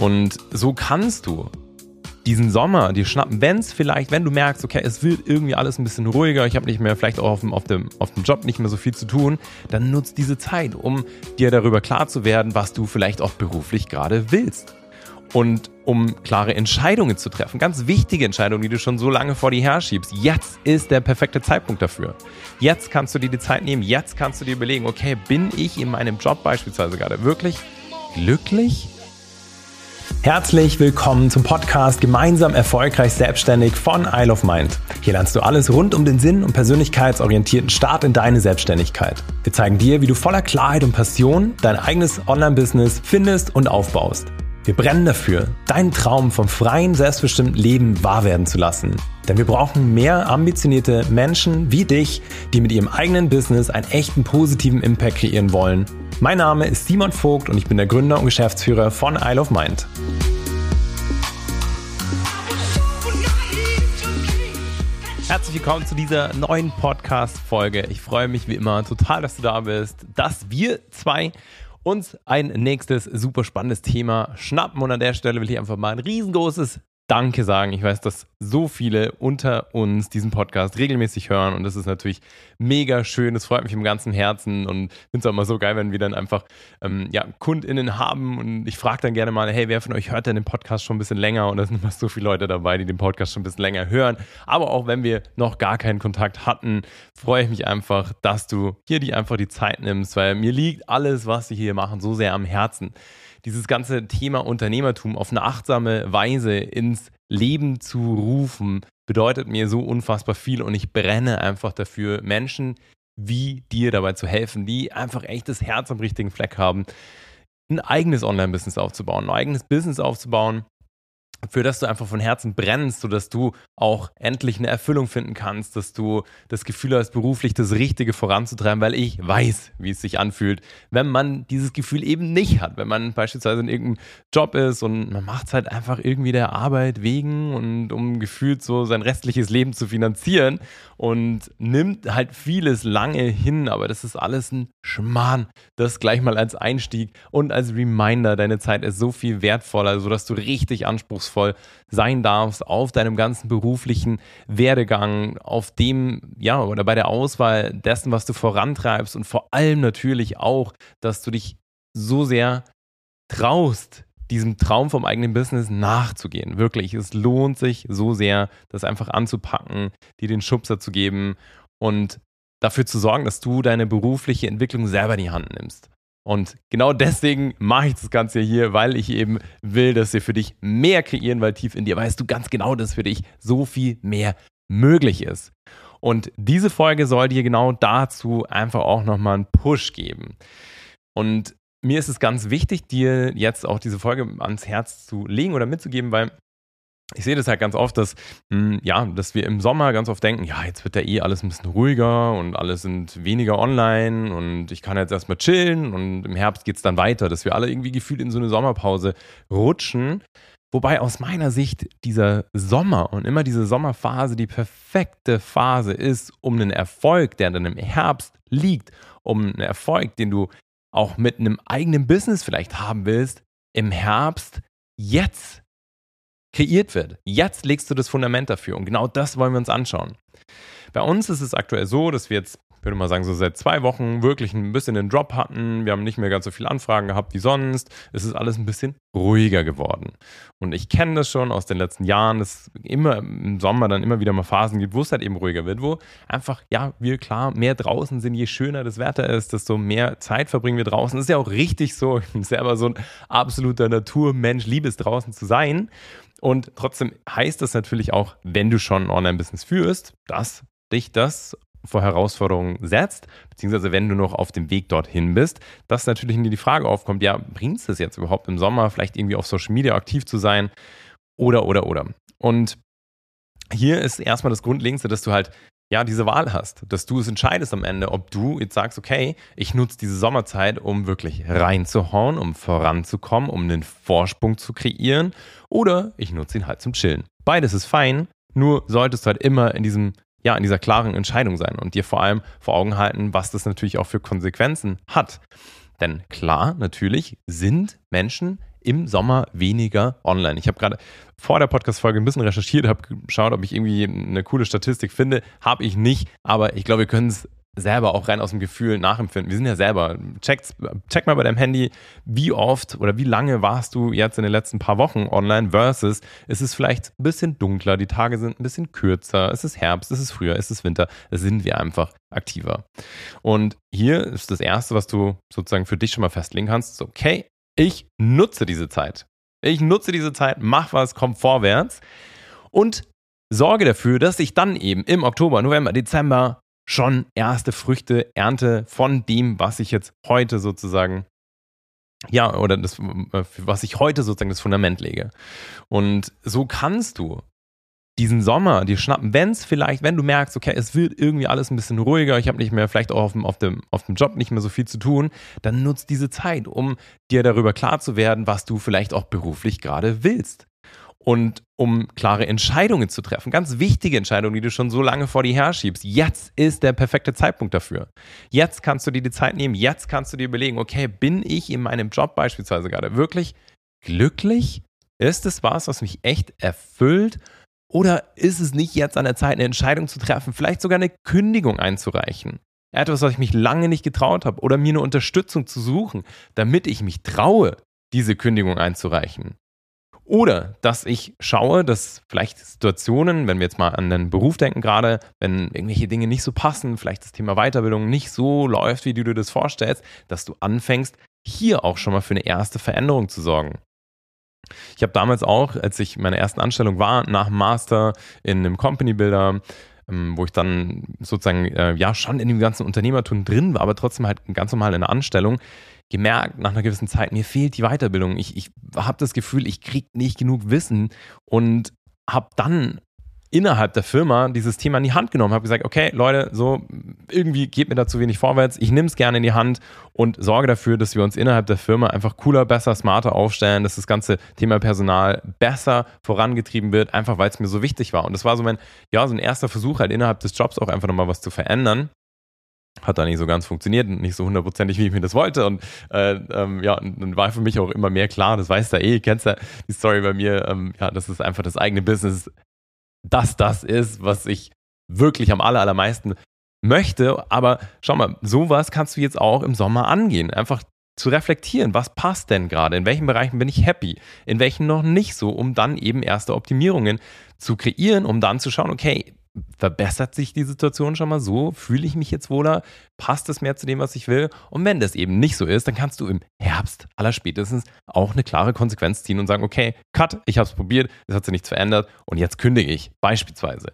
Und so kannst du diesen Sommer dir schnappen, wenn es vielleicht, wenn du merkst, okay, es wird irgendwie alles ein bisschen ruhiger, ich habe nicht mehr, vielleicht auch auf dem, auf, dem, auf dem Job nicht mehr so viel zu tun, dann nutzt diese Zeit, um dir darüber klar zu werden, was du vielleicht auch beruflich gerade willst. Und um klare Entscheidungen zu treffen, ganz wichtige Entscheidungen, die du schon so lange vor dir herschiebst. Jetzt ist der perfekte Zeitpunkt dafür. Jetzt kannst du dir die Zeit nehmen, jetzt kannst du dir überlegen, okay, bin ich in meinem Job beispielsweise gerade wirklich glücklich? Herzlich willkommen zum Podcast Gemeinsam erfolgreich selbstständig von Isle of Mind. Hier lernst du alles rund um den Sinn und persönlichkeitsorientierten Start in deine Selbstständigkeit. Wir zeigen dir, wie du voller Klarheit und Passion dein eigenes Online-Business findest und aufbaust. Wir brennen dafür, deinen Traum vom freien, selbstbestimmten Leben wahr werden zu lassen. Denn wir brauchen mehr ambitionierte Menschen wie dich, die mit ihrem eigenen Business einen echten positiven Impact kreieren wollen. Mein Name ist Simon Vogt und ich bin der Gründer und Geschäftsführer von Isle of Mind. Herzlich willkommen zu dieser neuen Podcast-Folge. Ich freue mich wie immer total, dass du da bist, dass wir zwei uns ein nächstes super spannendes Thema schnappen. Und an der Stelle will ich einfach mal ein riesengroßes Danke sagen. Ich weiß, dass so viele unter uns diesen Podcast regelmäßig hören und das ist natürlich mega schön. Das freut mich im ganzen Herzen und finde es auch immer so geil, wenn wir dann einfach ähm, ja, KundInnen haben und ich frage dann gerne mal, hey, wer von euch hört denn den Podcast schon ein bisschen länger? Und da sind immer so viele Leute dabei, die den Podcast schon ein bisschen länger hören. Aber auch wenn wir noch gar keinen Kontakt hatten, freue ich mich einfach, dass du hier die einfach die Zeit nimmst, weil mir liegt alles, was wir hier machen, so sehr am Herzen dieses ganze Thema Unternehmertum auf eine achtsame Weise ins Leben zu rufen, bedeutet mir so unfassbar viel und ich brenne einfach dafür, Menschen wie dir dabei zu helfen, die einfach echt das Herz am richtigen Fleck haben, ein eigenes Online-Business aufzubauen, ein eigenes Business aufzubauen, für das du einfach von Herzen brennst, sodass du auch endlich eine Erfüllung finden kannst, dass du das Gefühl hast, beruflich das Richtige voranzutreiben, weil ich weiß, wie es sich anfühlt, wenn man dieses Gefühl eben nicht hat, wenn man beispielsweise in irgendeinem Job ist und man macht es halt einfach irgendwie der Arbeit wegen und um gefühlt so sein restliches Leben zu finanzieren und nimmt halt vieles lange hin, aber das ist alles ein Schmarrn. Das gleich mal als Einstieg und als Reminder, deine Zeit ist so viel wertvoller, sodass du richtig anspruchsvoll anspruchsvoll sein darfst auf deinem ganzen beruflichen Werdegang, auf dem, ja, oder bei der Auswahl dessen, was du vorantreibst und vor allem natürlich auch, dass du dich so sehr traust, diesem Traum vom eigenen Business nachzugehen. Wirklich, es lohnt sich so sehr, das einfach anzupacken, dir den Schubser zu geben und dafür zu sorgen, dass du deine berufliche Entwicklung selber in die Hand nimmst. Und genau deswegen mache ich das Ganze hier, weil ich eben will, dass wir für dich mehr kreieren, weil tief in dir weißt du ganz genau, dass für dich so viel mehr möglich ist. Und diese Folge soll dir genau dazu einfach auch nochmal einen Push geben. Und mir ist es ganz wichtig, dir jetzt auch diese Folge ans Herz zu legen oder mitzugeben, weil ich sehe das halt ganz oft, dass, mh, hm, ja, dass wir im Sommer ganz oft denken, ja, jetzt wird ja eh alles ein bisschen ruhiger und alle sind weniger online und ich kann jetzt erstmal chillen und im Herbst geht es dann weiter, dass wir alle irgendwie gefühlt in so eine Sommerpause rutschen. Wobei aus meiner Sicht dieser Sommer und immer diese Sommerphase die perfekte Phase ist, um einen Erfolg, der dann im Herbst liegt, um einen Erfolg, den du auch mit einem eigenen Business vielleicht haben willst, im Herbst jetzt kreiert wird. Jetzt legst du das Fundament dafür und genau das wollen wir uns anschauen. Bei uns ist es aktuell so, dass wir jetzt, ich würde mal sagen, so seit zwei Wochen wirklich ein bisschen den Drop hatten. Wir haben nicht mehr ganz so viele Anfragen gehabt wie sonst. Es ist alles ein bisschen ruhiger geworden. Und ich kenne das schon aus den letzten Jahren, dass immer im Sommer dann immer wieder mal Phasen gibt, wo es halt eben ruhiger wird, wo einfach, ja, wir klar mehr draußen sind, je schöner das Wetter ist, desto mehr Zeit verbringen wir draußen. Das ist ja auch richtig so. Ich bin selber so ein absoluter Naturmensch, liebe es draußen zu sein. Und trotzdem heißt das natürlich auch, wenn du schon ein Online-Business führst, dass dich das vor Herausforderungen setzt, beziehungsweise wenn du noch auf dem Weg dorthin bist, dass natürlich in dir die Frage aufkommt, ja, bringt es das jetzt überhaupt im Sommer, vielleicht irgendwie auf Social Media aktiv zu sein oder, oder, oder. Und hier ist erstmal das Grundlegendste, dass du halt ja, diese Wahl hast, dass du es entscheidest am Ende, ob du jetzt sagst, okay, ich nutze diese Sommerzeit, um wirklich reinzuhauen, um voranzukommen, um einen Vorsprung zu kreieren, oder ich nutze ihn halt zum Chillen. Beides ist fein, nur solltest du halt immer in diesem ja, in dieser klaren Entscheidung sein und dir vor allem vor Augen halten, was das natürlich auch für Konsequenzen hat. Denn klar, natürlich sind Menschen im Sommer weniger online. Ich habe gerade vor der Podcast-Folge ein bisschen recherchiert, habe geschaut, ob ich irgendwie eine coole Statistik finde. Habe ich nicht, aber ich glaube, wir können es selber auch rein aus dem Gefühl nachempfinden. Wir sind ja selber. Check, check mal bei deinem Handy, wie oft oder wie lange warst du jetzt in den letzten paar Wochen online versus es ist vielleicht ein bisschen dunkler, die Tage sind ein bisschen kürzer, es ist Herbst, es ist Frühjahr, es ist Winter, es sind wir einfach aktiver. Und hier ist das Erste, was du sozusagen für dich schon mal festlegen kannst, okay, ich nutze diese Zeit. Ich nutze diese Zeit, mach was, komm vorwärts und sorge dafür, dass ich dann eben im Oktober, November, Dezember schon erste Früchte ernte von dem, was ich jetzt heute sozusagen ja, oder das, was ich heute sozusagen das Fundament lege. Und so kannst du diesen Sommer dir schnappen, wenn es vielleicht, wenn du merkst, okay, es wird irgendwie alles ein bisschen ruhiger, ich habe nicht mehr, vielleicht auch auf dem, auf, dem, auf dem Job nicht mehr so viel zu tun, dann nutzt diese Zeit, um dir darüber klar zu werden, was du vielleicht auch beruflich gerade willst und um klare Entscheidungen zu treffen. Ganz wichtige Entscheidungen, die du schon so lange vor dir herschiebst. Jetzt ist der perfekte Zeitpunkt dafür. Jetzt kannst du dir die Zeit nehmen. Jetzt kannst du dir überlegen, okay, bin ich in meinem Job beispielsweise gerade wirklich glücklich? Ist es was, was mich echt erfüllt? Oder ist es nicht jetzt an der Zeit, eine Entscheidung zu treffen, vielleicht sogar eine Kündigung einzureichen? Etwas, was ich mich lange nicht getraut habe oder mir eine Unterstützung zu suchen, damit ich mich traue, diese Kündigung einzureichen. Oder dass ich schaue, dass vielleicht Situationen, wenn wir jetzt mal an den Beruf denken gerade, wenn irgendwelche Dinge nicht so passen, vielleicht das Thema Weiterbildung nicht so läuft, wie du dir das vorstellst, dass du anfängst, hier auch schon mal für eine erste Veränderung zu sorgen. Ich habe damals auch, als ich meine ersten Anstellung war, nach dem Master in einem Company Builder, ähm, wo ich dann sozusagen äh, ja schon in dem ganzen Unternehmertum drin war, aber trotzdem halt ganz normal in der Anstellung, gemerkt nach einer gewissen Zeit, mir fehlt die Weiterbildung. Ich, ich habe das Gefühl, ich kriege nicht genug Wissen und habe dann innerhalb der Firma dieses Thema in die Hand genommen, habe gesagt, okay, Leute, so irgendwie geht mir da zu wenig vorwärts, ich nehme es gerne in die Hand und sorge dafür, dass wir uns innerhalb der Firma einfach cooler, besser, smarter aufstellen, dass das ganze Thema Personal besser vorangetrieben wird, einfach weil es mir so wichtig war. Und das war so mein, ja, so ein erster Versuch halt innerhalb des Jobs auch einfach nochmal was zu verändern hat da nicht so ganz funktioniert und nicht so hundertprozentig, wie ich mir das wollte. Und äh, ähm, ja, dann war für mich auch immer mehr klar, das weißt du eh, kennst ja die Story bei mir, ähm, ja, das ist einfach das eigene Business, dass das ist, was ich wirklich am aller, allermeisten möchte. Aber schau mal, sowas kannst du jetzt auch im Sommer angehen. Einfach zu reflektieren, was passt denn gerade, in welchen Bereichen bin ich happy, in welchen noch nicht so, um dann eben erste Optimierungen zu kreieren, um dann zu schauen, okay, verbessert sich die Situation schon mal so? Fühle ich mich jetzt wohler? Passt es mehr zu dem, was ich will? Und wenn das eben nicht so ist, dann kannst du im Herbst allerspätestens auch eine klare Konsequenz ziehen und sagen, okay, cut, ich habe es probiert, es hat sich nichts verändert und jetzt kündige ich beispielsweise.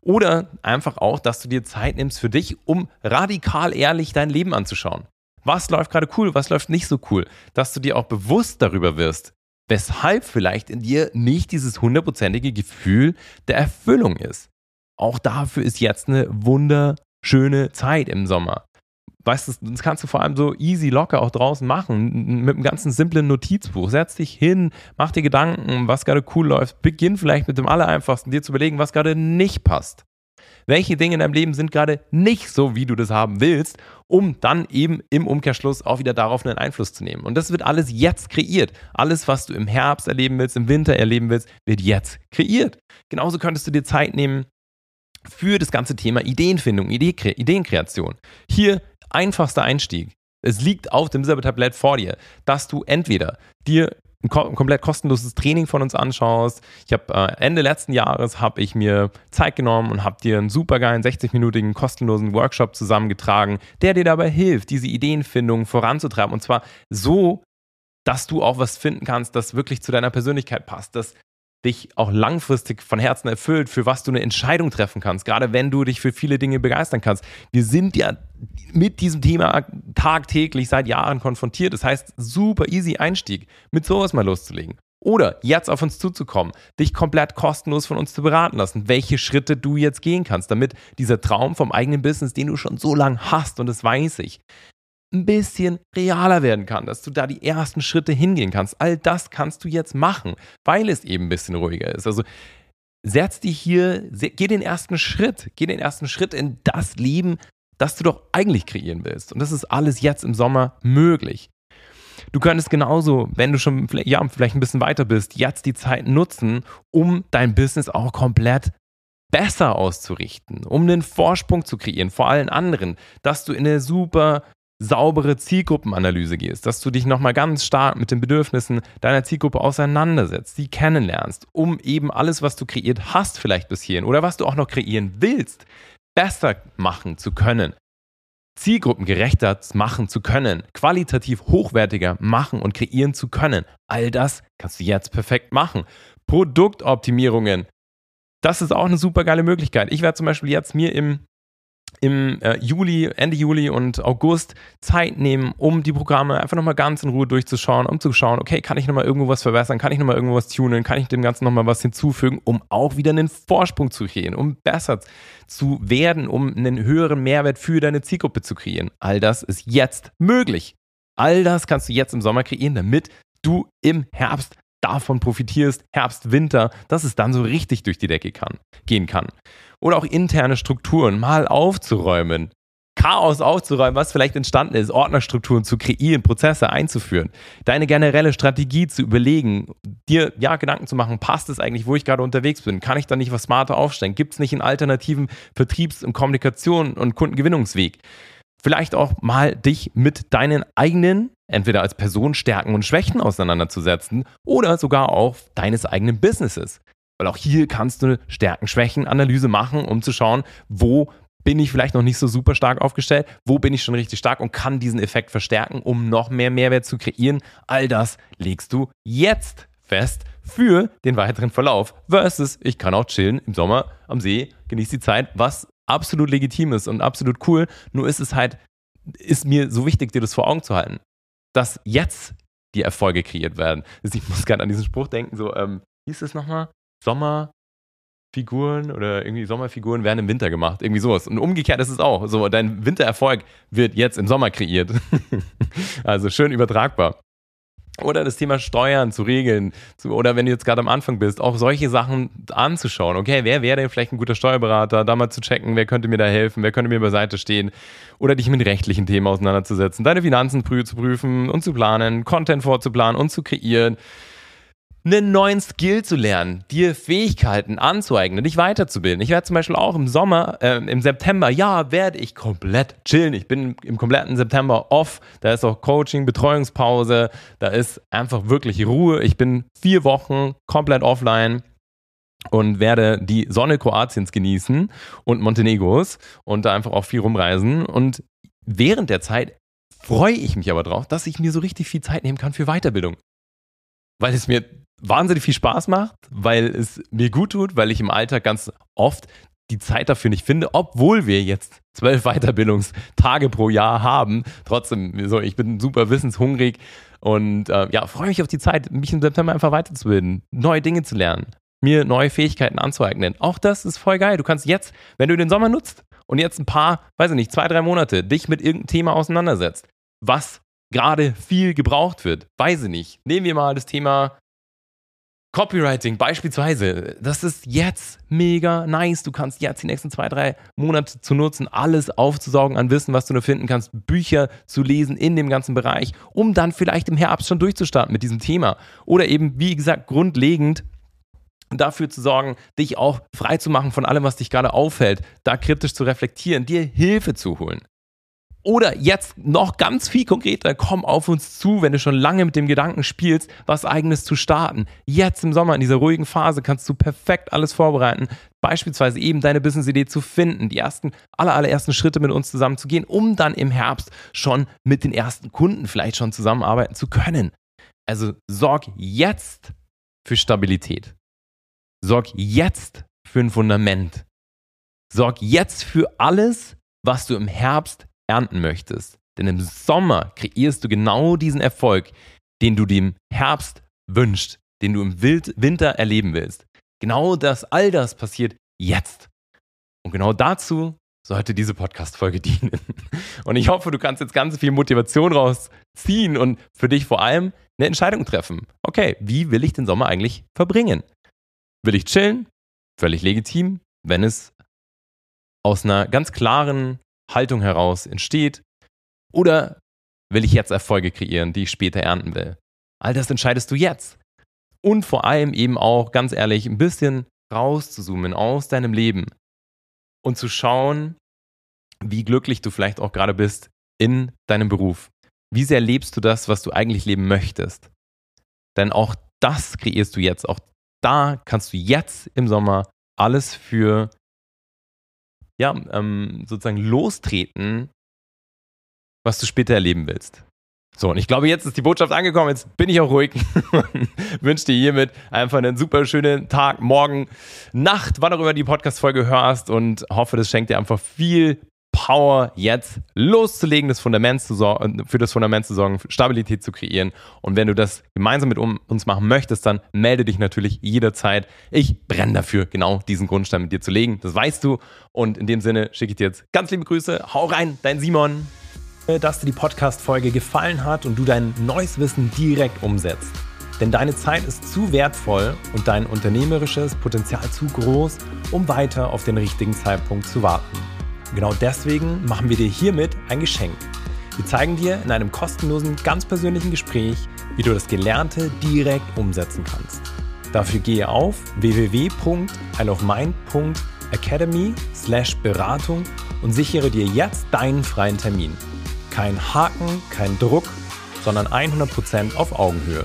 Oder einfach auch, dass du dir Zeit nimmst für dich, um radikal ehrlich dein Leben anzuschauen. Was läuft gerade cool, was läuft nicht so cool? Dass du dir auch bewusst darüber wirst, weshalb vielleicht in dir nicht dieses hundertprozentige Gefühl der Erfüllung ist auch dafür ist jetzt eine wunderschöne Zeit im Sommer. Weißt du, das kannst du vor allem so easy locker auch draußen machen, mit einem ganzen simplen Notizbuch. Setz dich hin, mach dir Gedanken, was gerade cool läuft. Beginn vielleicht mit dem Allereinfachsten, dir zu überlegen, was gerade nicht passt. Welche Dinge in deinem Leben sind gerade nicht so, wie du das haben willst, um dann eben im Umkehrschluss auch wieder darauf einen Einfluss zu nehmen. Und das wird alles jetzt kreiert. Alles, was du im Herbst erleben willst, im Winter erleben willst, wird jetzt kreiert. Genauso könntest du dir Zeit nehmen, für das ganze Thema Ideenfindung, Ideenkreation. Hier einfachster Einstieg. Es liegt auf dem Silbertablett vor dir, dass du entweder dir ein komplett kostenloses Training von uns anschaust. Ich habe äh, Ende letzten Jahres habe ich mir Zeit genommen und habe dir einen supergeilen 60-minütigen kostenlosen Workshop zusammengetragen, der dir dabei hilft, diese Ideenfindung voranzutreiben und zwar so, dass du auch was finden kannst, das wirklich zu deiner Persönlichkeit passt, das dich auch langfristig von Herzen erfüllt, für was du eine Entscheidung treffen kannst, gerade wenn du dich für viele Dinge begeistern kannst. Wir sind ja mit diesem Thema tagtäglich seit Jahren konfrontiert. Das heißt, super easy Einstieg, mit sowas mal loszulegen. Oder jetzt auf uns zuzukommen, dich komplett kostenlos von uns zu beraten lassen, welche Schritte du jetzt gehen kannst, damit dieser Traum vom eigenen Business, den du schon so lange hast, und das weiß ich, ein bisschen realer werden kann, dass du da die ersten Schritte hingehen kannst. All das kannst du jetzt machen, weil es eben ein bisschen ruhiger ist. Also setz dich hier, geh den ersten Schritt, geh den ersten Schritt in das Leben, das du doch eigentlich kreieren willst. Und das ist alles jetzt im Sommer möglich. Du könntest genauso, wenn du schon ja, vielleicht ein bisschen weiter bist, jetzt die Zeit nutzen, um dein Business auch komplett besser auszurichten, um einen Vorsprung zu kreieren vor allen anderen, dass du in eine super saubere Zielgruppenanalyse gehst, dass du dich nochmal ganz stark mit den Bedürfnissen deiner Zielgruppe auseinandersetzt, sie kennenlernst, um eben alles, was du kreiert hast, vielleicht bis hierhin oder was du auch noch kreieren willst, besser machen zu können, zielgruppengerechter machen zu können, qualitativ hochwertiger machen und kreieren zu können. All das kannst du jetzt perfekt machen. Produktoptimierungen, das ist auch eine super geile Möglichkeit. Ich werde zum Beispiel jetzt mir im im äh, Juli, Ende Juli und August Zeit nehmen, um die Programme einfach nochmal ganz in Ruhe durchzuschauen, um zu schauen, okay, kann ich nochmal irgendwo was verbessern, kann ich nochmal irgendwo was tunen, kann ich dem Ganzen nochmal was hinzufügen, um auch wieder einen Vorsprung zu kreieren, um besser zu werden, um einen höheren Mehrwert für deine Zielgruppe zu kreieren. All das ist jetzt möglich. All das kannst du jetzt im Sommer kreieren, damit du im Herbst davon profitierst, Herbst, Winter, dass es dann so richtig durch die Decke kann, gehen kann oder auch interne Strukturen mal aufzuräumen. Chaos aufzuräumen, was vielleicht entstanden ist, Ordnerstrukturen zu kreieren, Prozesse einzuführen, deine generelle Strategie zu überlegen, dir ja Gedanken zu machen, passt es eigentlich, wo ich gerade unterwegs bin? Kann ich da nicht was smarter aufstellen? Gibt es nicht einen alternativen Vertriebs- und Kommunikation- und Kundengewinnungsweg? Vielleicht auch mal dich mit deinen eigenen, entweder als Person Stärken und Schwächen auseinanderzusetzen oder sogar auch deines eigenen Businesses. Weil auch hier kannst du eine Stärken-Schwächen-Analyse machen, um zu schauen, wo bin ich vielleicht noch nicht so super stark aufgestellt, wo bin ich schon richtig stark und kann diesen Effekt verstärken, um noch mehr Mehrwert zu kreieren. All das legst du jetzt fest für den weiteren Verlauf. Versus, ich kann auch chillen im Sommer am See, genieße die Zeit, was absolut legitim ist und absolut cool. Nur ist es halt, ist mir so wichtig, dir das vor Augen zu halten, dass jetzt die Erfolge kreiert werden. Ich muss gerade an diesen Spruch denken, so, ähm, hieß es nochmal? Sommerfiguren oder irgendwie Sommerfiguren werden im Winter gemacht. Irgendwie sowas. Und umgekehrt ist es auch. So, dein Wintererfolg wird jetzt im Sommer kreiert. also schön übertragbar. Oder das Thema Steuern zu regeln. Zu, oder wenn du jetzt gerade am Anfang bist, auch solche Sachen anzuschauen. Okay, wer wäre denn vielleicht ein guter Steuerberater? Da mal zu checken, wer könnte mir da helfen, wer könnte mir beiseite stehen. Oder dich mit rechtlichen Themen auseinanderzusetzen, deine Finanzen zu prüfen und zu planen, Content vorzuplanen und zu kreieren einen neuen Skill zu lernen, dir Fähigkeiten anzueignen, dich weiterzubilden. Ich werde zum Beispiel auch im Sommer, äh, im September, ja, werde ich komplett chillen. Ich bin im kompletten September off. Da ist auch Coaching, Betreuungspause. Da ist einfach wirklich Ruhe. Ich bin vier Wochen komplett offline und werde die Sonne Kroatiens genießen und Montenegros und da einfach auch viel rumreisen. Und während der Zeit freue ich mich aber drauf, dass ich mir so richtig viel Zeit nehmen kann für Weiterbildung. Weil es mir wahnsinnig viel Spaß macht, weil es mir gut tut, weil ich im Alltag ganz oft die Zeit dafür nicht finde, obwohl wir jetzt zwölf Weiterbildungstage pro Jahr haben. Trotzdem, so, ich bin super wissenshungrig und äh, ja, freue mich auf die Zeit, mich im September einfach weiterzubilden, neue Dinge zu lernen, mir neue Fähigkeiten anzueignen. Auch das ist voll geil. Du kannst jetzt, wenn du den Sommer nutzt und jetzt ein paar, weiß ich nicht, zwei, drei Monate dich mit irgendeinem Thema auseinandersetzt, was gerade viel gebraucht wird, weiß ich nicht. Nehmen wir mal das Thema Copywriting beispielsweise, das ist jetzt mega nice. Du kannst jetzt die nächsten zwei, drei Monate zu nutzen, alles aufzusaugen an Wissen, was du nur finden kannst, Bücher zu lesen in dem ganzen Bereich, um dann vielleicht im Herbst schon durchzustarten mit diesem Thema. Oder eben, wie gesagt, grundlegend dafür zu sorgen, dich auch frei zu machen von allem, was dich gerade auffällt, da kritisch zu reflektieren, dir Hilfe zu holen. Oder jetzt noch ganz viel konkreter, komm auf uns zu, wenn du schon lange mit dem Gedanken spielst, was eigenes zu starten. Jetzt im Sommer, in dieser ruhigen Phase, kannst du perfekt alles vorbereiten. Beispielsweise eben deine Business-Idee zu finden, die ersten, aller, allerersten Schritte mit uns zusammen zu gehen, um dann im Herbst schon mit den ersten Kunden vielleicht schon zusammenarbeiten zu können. Also sorg jetzt für Stabilität. Sorg jetzt für ein Fundament. Sorg jetzt für alles, was du im Herbst ernten möchtest. Denn im Sommer kreierst du genau diesen Erfolg, den du dem Herbst wünschst, den du im Winter erleben willst. Genau das, all das passiert jetzt. Und genau dazu sollte diese Podcast-Folge dienen. Und ich hoffe, du kannst jetzt ganz viel Motivation rausziehen und für dich vor allem eine Entscheidung treffen. Okay, wie will ich den Sommer eigentlich verbringen? Will ich chillen? Völlig legitim, wenn es aus einer ganz klaren Haltung heraus entsteht? Oder will ich jetzt Erfolge kreieren, die ich später ernten will? All das entscheidest du jetzt. Und vor allem eben auch, ganz ehrlich, ein bisschen rauszuzoomen aus deinem Leben und zu schauen, wie glücklich du vielleicht auch gerade bist in deinem Beruf. Wie sehr lebst du das, was du eigentlich leben möchtest? Denn auch das kreierst du jetzt. Auch da kannst du jetzt im Sommer alles für ja, ähm, sozusagen lostreten, was du später erleben willst. So, und ich glaube, jetzt ist die Botschaft angekommen. Jetzt bin ich auch ruhig und wünsche dir hiermit einfach einen super schönen Tag, Morgen, Nacht, wann auch immer die Podcast-Folge hörst und hoffe, das schenkt dir einfach viel Power, jetzt loszulegen, das Fundament zu für das Fundament zu sorgen, Stabilität zu kreieren. Und wenn du das gemeinsam mit uns machen möchtest, dann melde dich natürlich jederzeit. Ich brenne dafür, genau diesen Grundstein mit dir zu legen. Das weißt du. Und in dem Sinne schicke ich dir jetzt ganz liebe Grüße. Hau rein, dein Simon. Dass dir die Podcast-Folge gefallen hat und du dein neues Wissen direkt umsetzt. Denn deine Zeit ist zu wertvoll und dein unternehmerisches Potenzial zu groß, um weiter auf den richtigen Zeitpunkt zu warten. Genau deswegen machen wir dir hiermit ein Geschenk. Wir zeigen dir in einem kostenlosen, ganz persönlichen Gespräch, wie du das Gelernte direkt umsetzen kannst. Dafür gehe auf www.isleofmind.academy slash Beratung und sichere dir jetzt deinen freien Termin. Kein Haken, kein Druck, sondern 100% auf Augenhöhe.